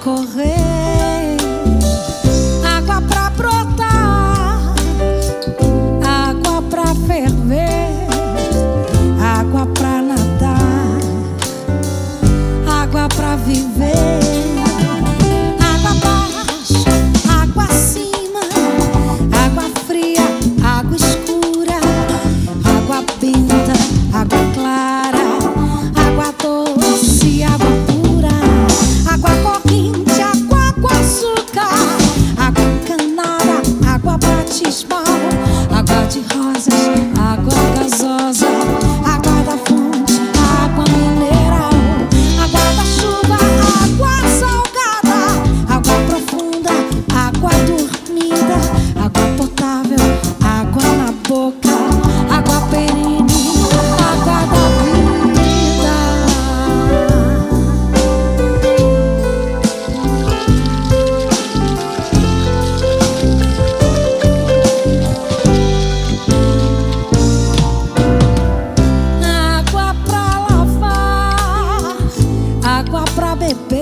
correr, água pra brotar, água pra ferver, água pra nadar, água pra viver. de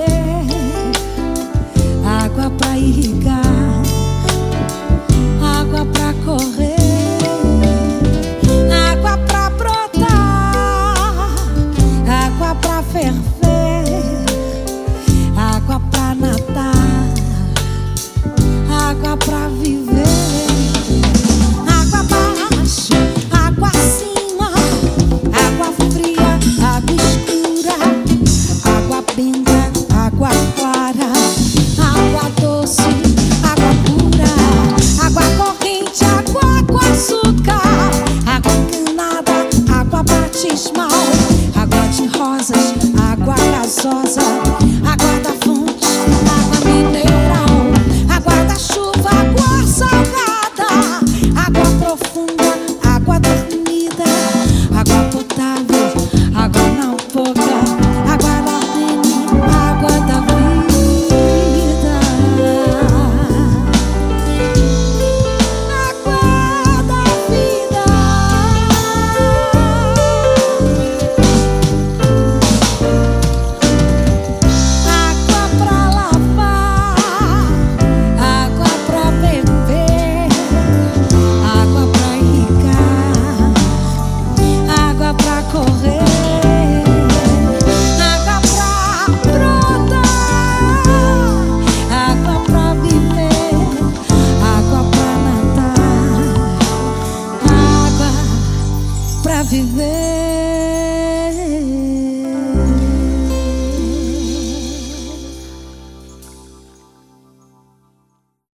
água clara, água doce, água pura, água corrente, água com açúcar, água canada, água batismal, água de rosas, água gasosa. everywhere.